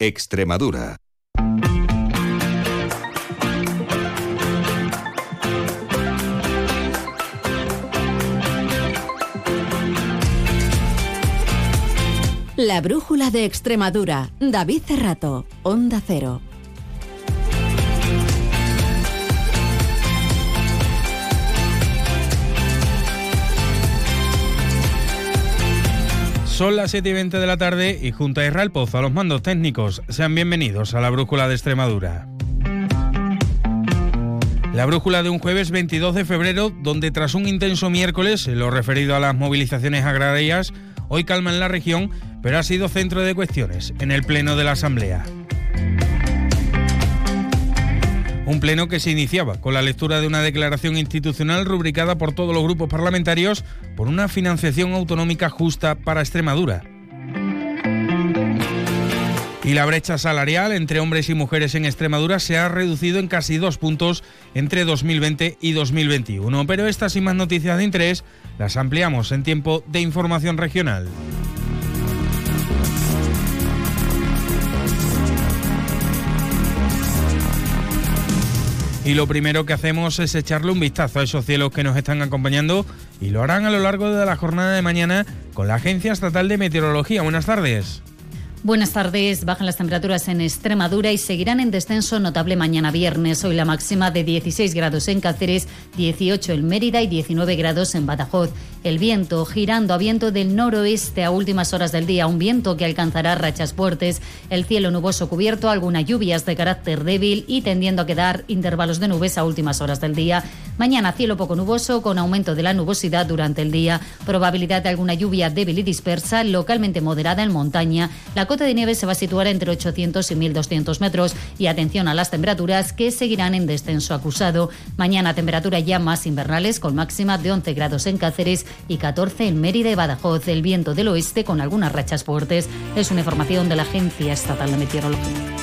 Extremadura. La brújula de Extremadura. David Cerrato, Onda Cero. Son las 7 y 20 de la tarde y junto a Israel Pozo a los mandos técnicos, sean bienvenidos a la Brújula de Extremadura. La brújula de un jueves 22 de febrero, donde tras un intenso miércoles, en lo referido a las movilizaciones agrarias, hoy calma en la región, pero ha sido centro de cuestiones en el Pleno de la Asamblea. Un pleno que se iniciaba con la lectura de una declaración institucional rubricada por todos los grupos parlamentarios por una financiación autonómica justa para Extremadura. Y la brecha salarial entre hombres y mujeres en Extremadura se ha reducido en casi dos puntos entre 2020 y 2021. Pero estas y más noticias de interés las ampliamos en tiempo de información regional. Y lo primero que hacemos es echarle un vistazo a esos cielos que nos están acompañando y lo harán a lo largo de la jornada de mañana con la Agencia Estatal de Meteorología. Buenas tardes. Buenas tardes. Bajan las temperaturas en Extremadura y seguirán en descenso notable mañana viernes. Hoy la máxima de 16 grados en Cáceres, 18 en Mérida y 19 grados en Badajoz. El viento girando a viento del noroeste a últimas horas del día, un viento que alcanzará rachas fuertes. El cielo nuboso cubierto, algunas lluvias de carácter débil y tendiendo a quedar intervalos de nubes a últimas horas del día. Mañana cielo poco nuboso con aumento de la nubosidad durante el día. Probabilidad de alguna lluvia débil y dispersa, localmente moderada en montaña. La cota de nieve se va a situar entre 800 y 1200 metros y atención a las temperaturas que seguirán en descenso acusado. Mañana temperatura ya más invernales con máxima de 11 grados en Cáceres y 14 en Mérida y Badajoz. El viento del oeste con algunas rachas fuertes. Es una información de la Agencia Estatal de Meteorología.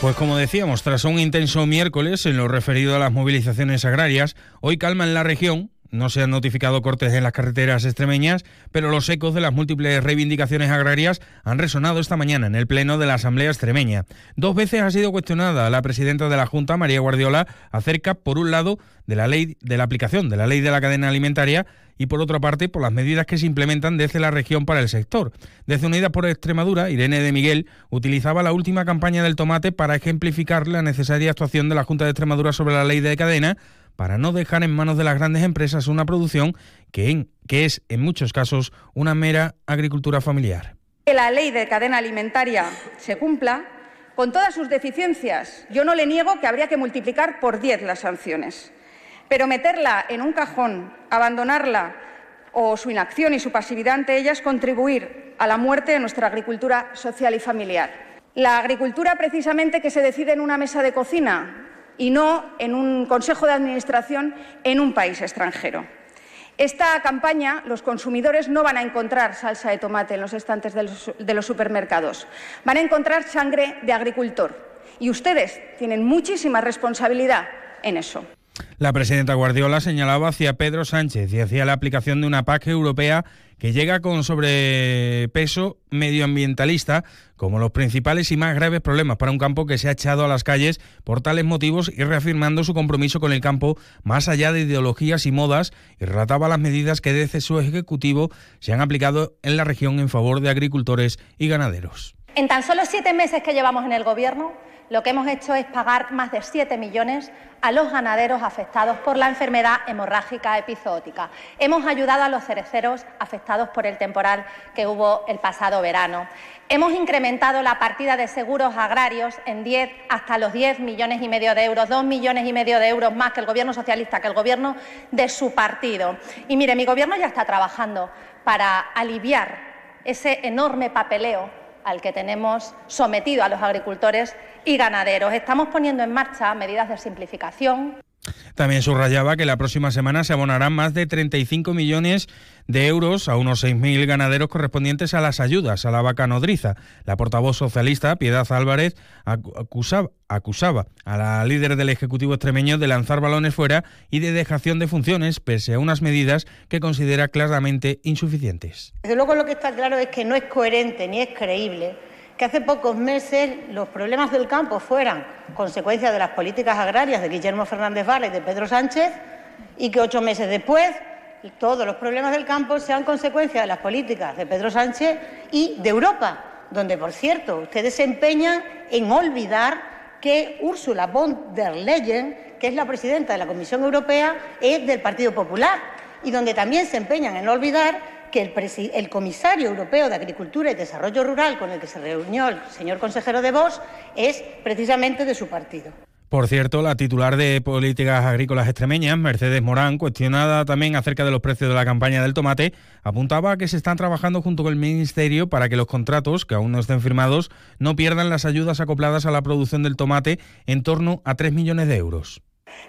Pues como decíamos, tras un intenso miércoles en lo referido a las movilizaciones agrarias, hoy calma en la región no se han notificado cortes en las carreteras extremeñas, pero los ecos de las múltiples reivindicaciones agrarias han resonado esta mañana en el Pleno de la Asamblea extremeña. Dos veces ha sido cuestionada la presidenta de la Junta, María Guardiola, acerca, por un lado, de la ley de la aplicación de la ley de la cadena alimentaria y por otra parte por las medidas que se implementan desde la región para el sector. Desde Unidas por Extremadura, Irene de Miguel utilizaba la última campaña del tomate para ejemplificar la necesaria actuación de la Junta de Extremadura sobre la ley de cadena para no dejar en manos de las grandes empresas una producción que, es en muchos casos una mera agricultura familiar. Que la ley de cadena alimentaria se cumpla con todas sus deficiencias. Yo no le niego que habría que multiplicar por 10 las sanciones, pero meterla en un cajón, abandonarla o su inacción y su pasividad ante ella es contribuir a la muerte de nuestra agricultura social y familiar. La agricultura precisamente que se decide en una mesa de cocina y no en un consejo de administración en un país extranjero. Esta campaña, los consumidores no van a encontrar salsa de tomate en los estantes de los, supermercados, van a encontrar sangre de agricultor. Y ustedes tienen muchísima responsabilidad en eso. La presidenta Guardiola señalaba hacia Pedro Sánchez y hacia la aplicación de una PAC europea que llega con sobrepeso medioambientalista como los principales y más graves problemas para un campo que se ha echado a las calles por tales motivos y reafirmando su compromiso con el campo más allá de ideologías y modas y relataba las medidas que desde su ejecutivo se han aplicado en la región en favor de agricultores y ganaderos. En tan solo siete meses que llevamos en el Gobierno, lo que hemos hecho es pagar más de 7 millones a los ganaderos afectados por la enfermedad hemorrágica epizootica. Hemos ayudado a los cereceros afectados por el temporal que hubo el pasado verano. Hemos incrementado la partida de seguros agrarios en 10 hasta los 10 millones y medio de euros, 2 millones y medio de euros más que el Gobierno socialista, que el Gobierno de su partido. Y mire, mi Gobierno ya está trabajando para aliviar ese enorme papeleo al que tenemos sometido a los agricultores y ganaderos. Estamos poniendo en marcha medidas de simplificación. También subrayaba que la próxima semana se abonarán más de 35 millones de euros a unos 6.000 ganaderos correspondientes a las ayudas a la vaca nodriza. La portavoz socialista, Piedad Álvarez, acusaba, a la líder del Ejecutivo extremeño de lanzar balones fuera y de dejación de funciones, pese a unas medidas que considera claramente insuficientes. Desde luego lo que está claro es que no es coherente ni es creíble que hace pocos meses los problemas del campo fueran consecuencia de las políticas agrarias de Guillermo Fernández Vara y de Pedro Sánchez y que ocho meses después todos los problemas del campo sean consecuencia de las políticas de Pedro Sánchez y de Europa, donde, por cierto, ustedes se empeñan en olvidar que Ursula von der Leyen, que es la presidenta de la Comisión Europea, es del Partido Popular y donde también se empeñan en olvidar que el, comisario europeo de Agricultura y Desarrollo Rural con el que se reunió el señor consejero de Vos es precisamente de su partido. Por cierto, la titular de Políticas Agrícolas Extremeñas, Mercedes Morán, cuestionada también acerca de los precios de la campaña del tomate, apuntaba a que se están trabajando junto con el Ministerio para que los contratos, que aún no estén firmados, no pierdan las ayudas acopladas a la producción del tomate en torno a 3 millones de euros.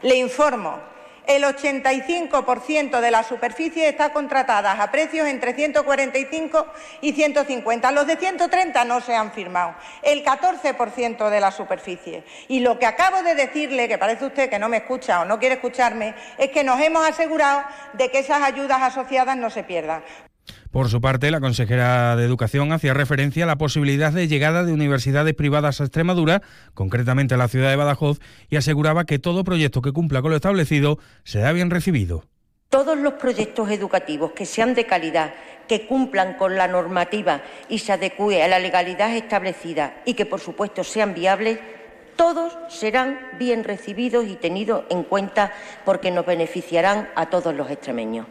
Le informo el 85% de la superficie está contratada a precios entre 145 y 150. Los de 130 no se han firmado. El 14% de la superficie. Y lo que acabo de decirle, que parece usted que no me escucha o no quiere escucharme, es que nos hemos asegurado de que esas ayudas asociadas no se pierdan. Por su parte, la consejera de Educación hacía referencia a la posibilidad de llegada de universidades privadas a Extremadura, concretamente a la ciudad de Badajoz, y aseguraba que todo proyecto que cumpla con lo establecido será bien recibido. Todos los proyectos educativos que sean de calidad, que cumplan con la normativa y se adecue a la legalidad establecida y que, por supuesto, sean viables, todos serán bien recibidos y tenidos en cuenta porque nos beneficiarán a todos los extremeños.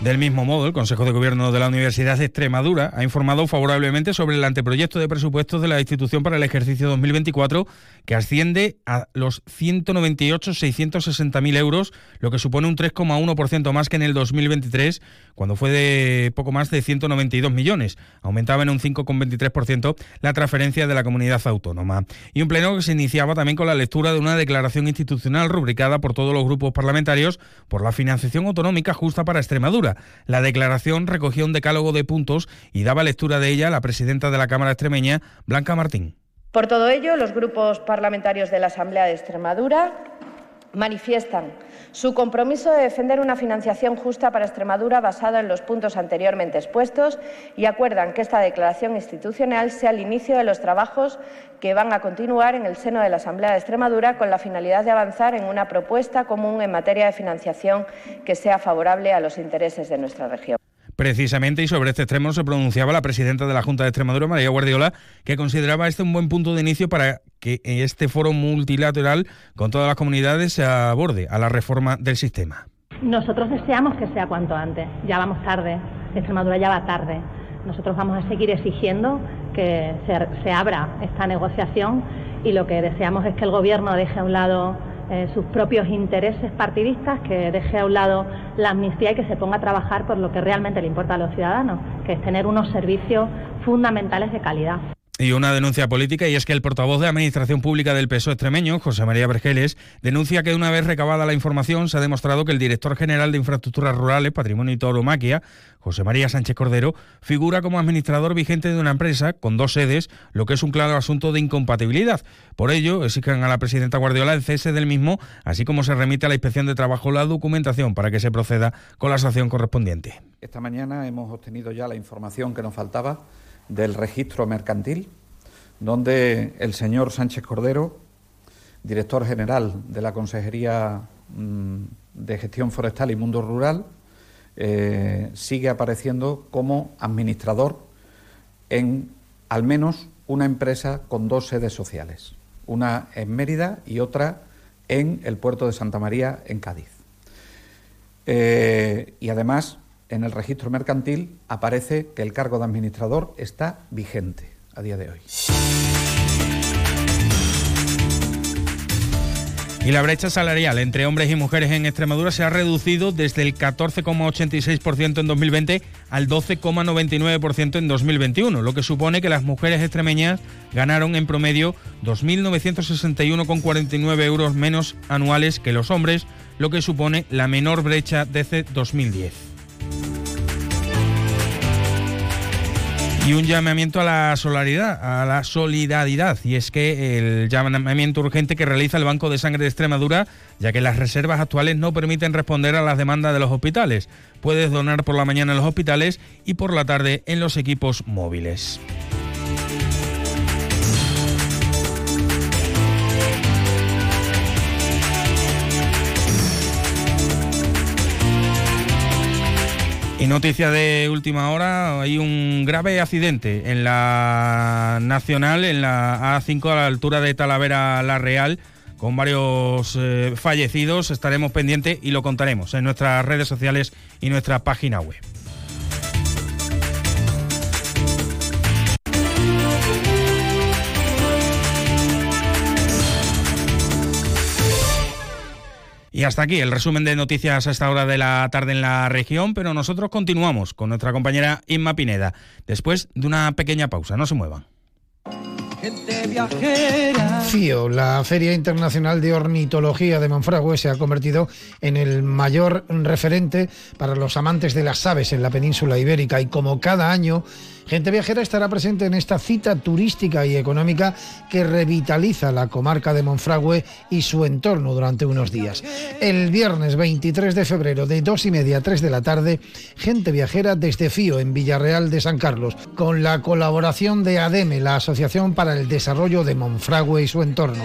Del mismo modo, el Consejo de Gobierno de la Universidad de Extremadura ha informado favorablemente sobre el anteproyecto de presupuestos de la institución para el ejercicio 2024, que asciende a los 198.660.000 euros, lo que supone un 3,1% más que en el 2023, cuando fue de poco más de 192 millones. Aumentaba en un 5,23% la transferencia de la comunidad autónoma. Y un pleno que se iniciaba también con la lectura de una declaración institucional rubricada por todos los grupos parlamentarios por la financiación autonómica justa para Extremadura la declaración recogía un decálogo de puntos y daba lectura de ella la presidenta de la Cámara extremeña, Blanca Martín. Por todo ello, los grupos parlamentarios de la Asamblea de Extremadura manifiestan su compromiso de defender una financiación justa para Extremadura basada en los puntos anteriormente expuestos y acuerdan que esta declaración institucional sea el inicio de los trabajos que van a continuar en el seno de la Asamblea de Extremadura con la finalidad de avanzar en una propuesta común en materia de financiación que sea favorable a los intereses de nuestra región. Precisamente, y sobre este extremo se pronunciaba la presidenta de la Junta de Extremadura, María Guardiola, que consideraba este un buen punto de inicio para que este foro multilateral con todas las comunidades se aborde a la reforma del sistema. Nosotros deseamos que sea cuanto antes. Ya vamos tarde. Extremadura ya va tarde. Nosotros vamos a seguir exigiendo que se, se abra esta negociación y lo que deseamos es que el Gobierno deje a un lado eh, sus propios intereses partidistas, que deje a un lado la amnistía y que se ponga a trabajar por lo que realmente le importa a los ciudadanos, que es tener unos servicios fundamentales de calidad. Y una denuncia política, y es que el portavoz de Administración Pública del PSOE extremeño, José María Vergeles, denuncia que una vez recabada la información se ha demostrado que el director general de Infraestructuras Rurales, Patrimonio y Tauromaquia, José María Sánchez Cordero, figura como administrador vigente de una empresa con dos sedes, lo que es un claro asunto de incompatibilidad. Por ello, exigen a la presidenta Guardiola el cese del mismo, así como se remite a la Inspección de Trabajo la documentación para que se proceda con la sanción correspondiente. Esta mañana hemos obtenido ya la información que nos faltaba del registro mercantil, donde el señor Sánchez Cordero, director general de la Consejería mm, de Gestión Forestal y Mundo Rural, eh, sigue apareciendo como administrador en al menos una empresa con dos sedes sociales, una en Mérida y otra en el puerto de Santa María, en Cádiz. Eh, y además en el registro mercantil aparece que el cargo de administrador está vigente a día de hoy. Y la brecha salarial entre hombres y mujeres en Extremadura se ha reducido desde el 14,86% en 2020 al 12,99% en 2021, lo que supone que las mujeres extremeñas ganaron en promedio 2.961,49 euros menos anuales que los hombres, lo que supone la menor brecha desde 2010. Y un llamamiento a la solidaridad, a la solidaridad, y es que el llamamiento urgente que realiza el Banco de Sangre de Extremadura, ya que las reservas actuales no permiten responder a las demandas de los hospitales. Puedes donar por la mañana en los hospitales y por la tarde en los equipos móviles. Y noticia de última hora, hay un grave accidente en la Nacional, en la A5 a la altura de Talavera La Real, con varios eh, fallecidos. Estaremos pendientes y lo contaremos en nuestras redes sociales y nuestra página web. Y hasta aquí el resumen de noticias a esta hora de la tarde en la región, pero nosotros continuamos con nuestra compañera Inma Pineda, después de una pequeña pausa. No se muevan. FIO, la Feria Internacional de Ornitología de Monfragüe, se ha convertido en el mayor referente para los amantes de las aves en la península ibérica y como cada año Gente Viajera estará presente en esta cita turística y económica que revitaliza la comarca de Monfragüe y su entorno durante unos días. El viernes 23 de febrero de 2 y media a 3 de la tarde, Gente Viajera desde Fío en Villarreal de San Carlos, con la colaboración de ADEME, la Asociación para el Desarrollo de Monfragüe y su entorno.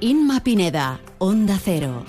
Inma Pineda, Onda Cero.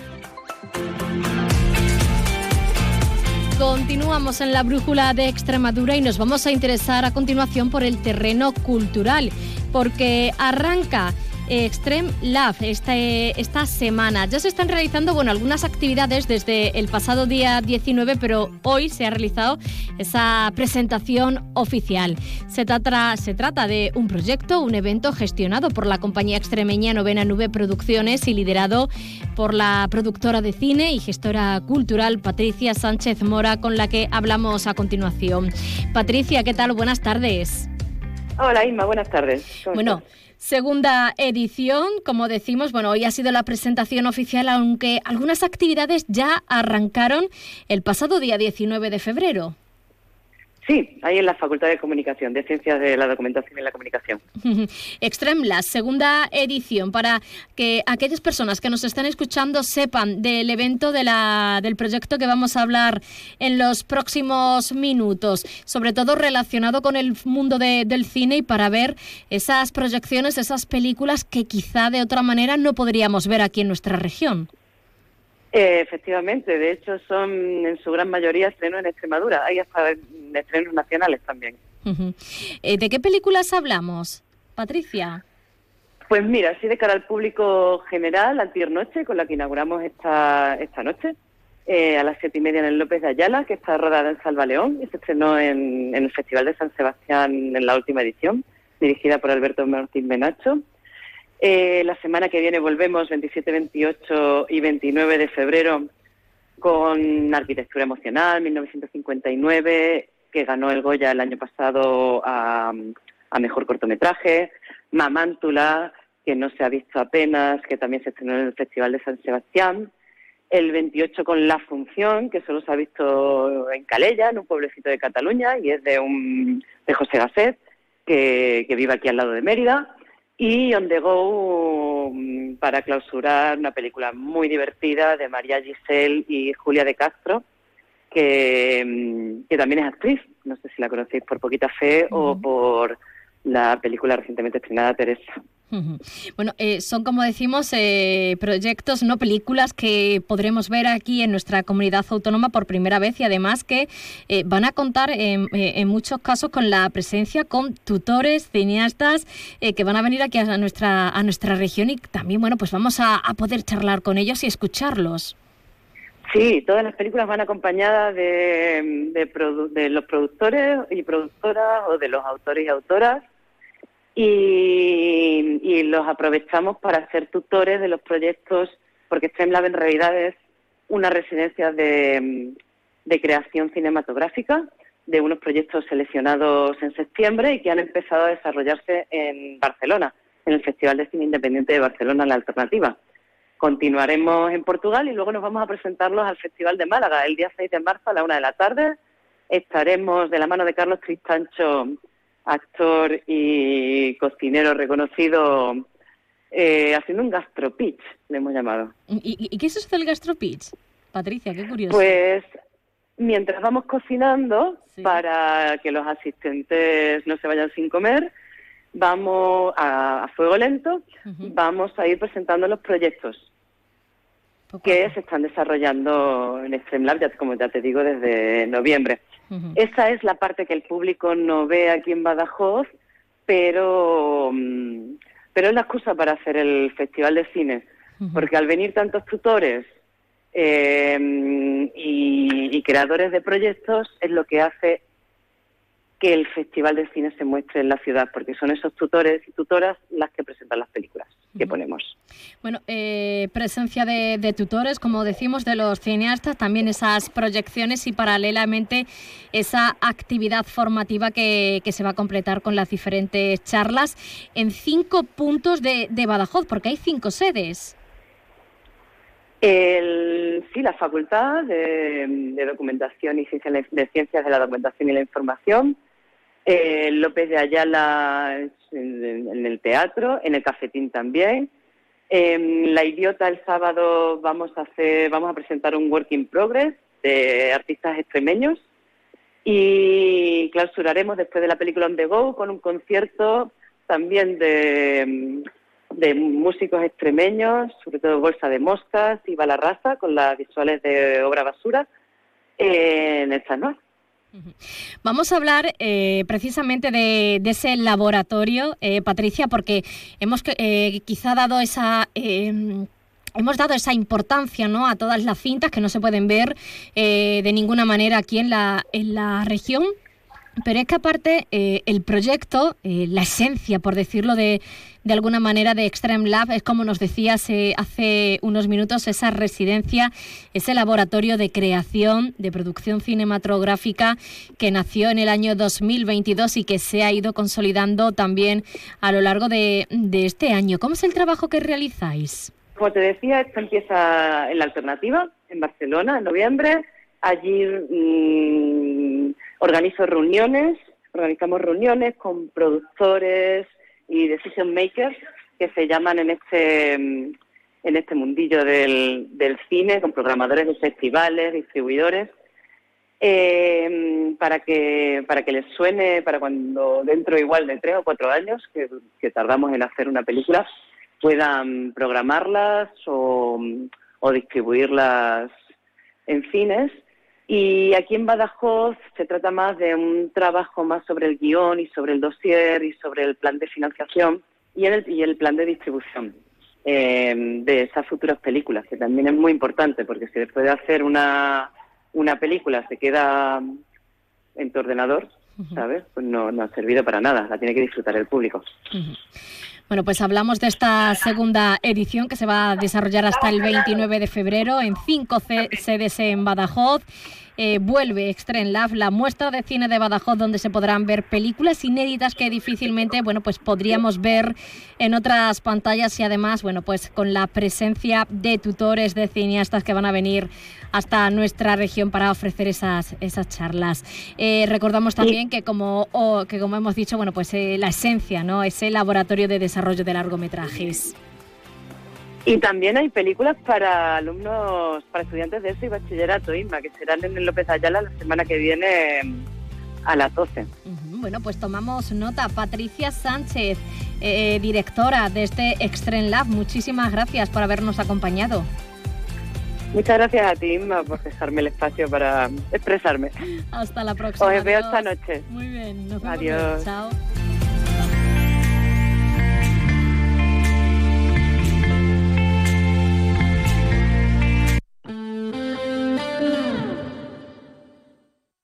Continuamos en la brújula de Extremadura y nos vamos a interesar a continuación por el terreno cultural, porque arranca Extreme Love este, esta semana. Ya se están realizando bueno, algunas actividades desde el pasado día 19, pero hoy se ha realizado esa presentación oficial. Se trata, se trata de un proyecto, un evento gestionado por la compañía extremeña Novena Nube Producciones y liderado por la productora de cine y gestora cultural Patricia Sánchez Mora, con la que hablamos a continuación. Patricia, ¿qué tal? Buenas tardes. Hola Isma, buenas tardes. Bueno, segunda edición. Como decimos, bueno, hoy ha sido la presentación oficial, aunque algunas actividades ya arrancaron el pasado día 19 de febrero. Sí, ahí en la Facultad de Comunicación, de Ciencias de la Documentación y la Comunicación. la segunda edición, para que aquellas personas que nos están escuchando sepan del evento de la, del proyecto que vamos a hablar en los próximos minutos, sobre todo relacionado con el mundo del cine y para ver esas proyecciones, esas películas que quizá de otra manera no podríamos ver aquí en nuestra región. Eh, efectivamente, de hecho son en su gran mayoría estrenos en Extremadura, hay hasta estrenos nacionales también. Eh, ¿De qué películas hablamos, Patricia? Pues mira, así de cara al público general, Antier Noche, con la que inauguramos esta, esta noche, eh, a las siete y media en el López de Ayala, que está rodada en Salva León y se estrenó en, en el Festival de San Sebastián en la última edición, dirigida por Alberto Martín Menacho. Eh, la semana que viene volvemos, 27, 28 y 29 de febrero, con Arquitectura Emocional, 1959, que ganó el Goya el año pasado a, Mejor Cortometraje, Mamántula, que no se ha visto apenas, que también se estrenó en el Festival de San Sebastián, el 28 con La Función, que solo se ha visto en Calella, en un pueblecito de Cataluña, y es de, un, de José Gasset, que, vive aquí al lado de Mérida, y On the Go mm, para clausurar una película muy divertida de María Giselle y Julia de Castro, que, mm, que también es actriz. No sé si la conocéis por Poquita Fe o por la película recientemente estrenada Teresa. Bueno, eh, son como decimos eh, proyectos, no películas que podremos ver aquí en nuestra comunidad autónoma por primera vez y además que eh, van a contar en, muchos casos con la presencia con tutores, cineastas que van a venir aquí a nuestra a nuestra región y también bueno pues vamos a, poder charlar con ellos y escucharlos. Sí, todas las películas van acompañadas de, de los productores y productoras o de los autores y autoras y, los aprovechamos para ser tutores de los proyectos, porque STEMLab en realidad es una residencia de, creación cinematográfica de unos proyectos seleccionados en septiembre y que han empezado a desarrollarse en Barcelona, en el Festival de Cine Independiente de Barcelona, La Alternativa. Continuaremos en Portugal y luego nos vamos a presentarlos al Festival de Málaga el día 6 de marzo a la una de la tarde. Estaremos de la mano de Carlos Tristancho actor y cocinero reconocido, eh, haciendo un gastropitch, le hemos llamado. ¿Y, qué es eso del gastropitch? Patricia, qué curioso. Pues mientras vamos cocinando, para que los asistentes no se vayan sin comer, vamos a, fuego lento, vamos a ir presentando los proyectos que se están desarrollando en StreamLab, ya, como ya te digo, desde noviembre. Esa es la parte que el público no ve aquí en Badajoz, pero, mm, pero es la excusa para hacer el Festival de Cine, porque al venir tantos tutores eh, y, creadores de proyectos es lo que hace que el Festival de Cine se muestre en la ciudad, porque son esos tutores y tutoras las que presentan las películas que ponemos. Bueno, eh, presencia de, tutores, como decimos, de los cineastas, también esas proyecciones y paralelamente esa actividad formativa que, se va a completar con las diferentes charlas en cinco puntos de, Badajoz, porque hay cinco sedes. sí, la Facultad de, Documentación y de Ciencias de la Documentación y la Información, eh, López de Ayala en, el teatro, en el cafetín también. En La Idiota el sábado vamos a hacer, vamos a presentar un work in progress de artistas extremeños y clausuraremos después de la película On the Go con un concierto también de, músicos extremeños, sobre todo Bolsa de Moscas y Balarraza, con las visuales de Obra Basura, en el San Vamos a hablar eh, precisamente de, ese laboratorio, eh, Patricia, porque hemos eh, quizá dado esa hemos dado esa importancia ¿no? a todas las cintas que no se pueden ver de ninguna manera aquí en la, en la región. Pero es que aparte el proyecto, la esencia, por decirlo de, de alguna manera de Extreme Lab. Es como nos decías hace unos minutos, esa residencia, ese laboratorio de creación, de producción cinematográfica que nació en el año 2022 y que se ha ido consolidando también a lo largo de, este año. ¿Cómo es el trabajo que realizáis? Como te decía, esto empieza en la alternativa, en Barcelona, en noviembre. Allí mm, organizo reuniones, organizamos reuniones con productores, y decision makers que se llaman en este en este mundillo del, del cine con programadores de festivales, distribuidores eh, para que para que les suene para cuando dentro igual de tres o cuatro años que, que tardamos en hacer una película puedan programarlas o, o distribuirlas en cines y aquí en Badajoz se trata más de un trabajo más sobre el guion y sobre el dossier y sobre el plan de financiación y el, y el plan de distribución eh, de esas futuras películas, que también es muy importante, porque si después de hacer una, una película se queda en tu ordenador, ¿sabes? Pues no, no ha servido para nada, la tiene que disfrutar el público. Bueno, pues hablamos de esta segunda edición que se va a desarrollar hasta el 29 de febrero en cinco sedes en Badajoz eh, vuelve Extreme Lab, la muestra de cine de Badajoz donde se podrán ver películas inéditas que difícilmente, bueno, pues podríamos ver en otras pantallas y además, bueno, pues con la presencia de tutores, de cineastas que van a venir hasta nuestra región para ofrecer esas, esas charlas. Eh, recordamos también que como, que como hemos dicho, bueno, pues eh, la esencia, ¿no? Ese laboratorio de desarrollo de largometrajes. Y también hay películas para alumnos, para estudiantes de eso y bachillerato, Inma, que serán en el López Ayala la semana que viene a las 12. Bueno, pues tomamos nota. Patricia Sánchez, eh, directora de este Extreme Lab, muchísimas gracias por habernos acompañado. Muchas gracias a ti, Inma, por dejarme el espacio para expresarme. Hasta la próxima. Os veo esta noche. Muy bien, nos vemos. Adiós. Chao.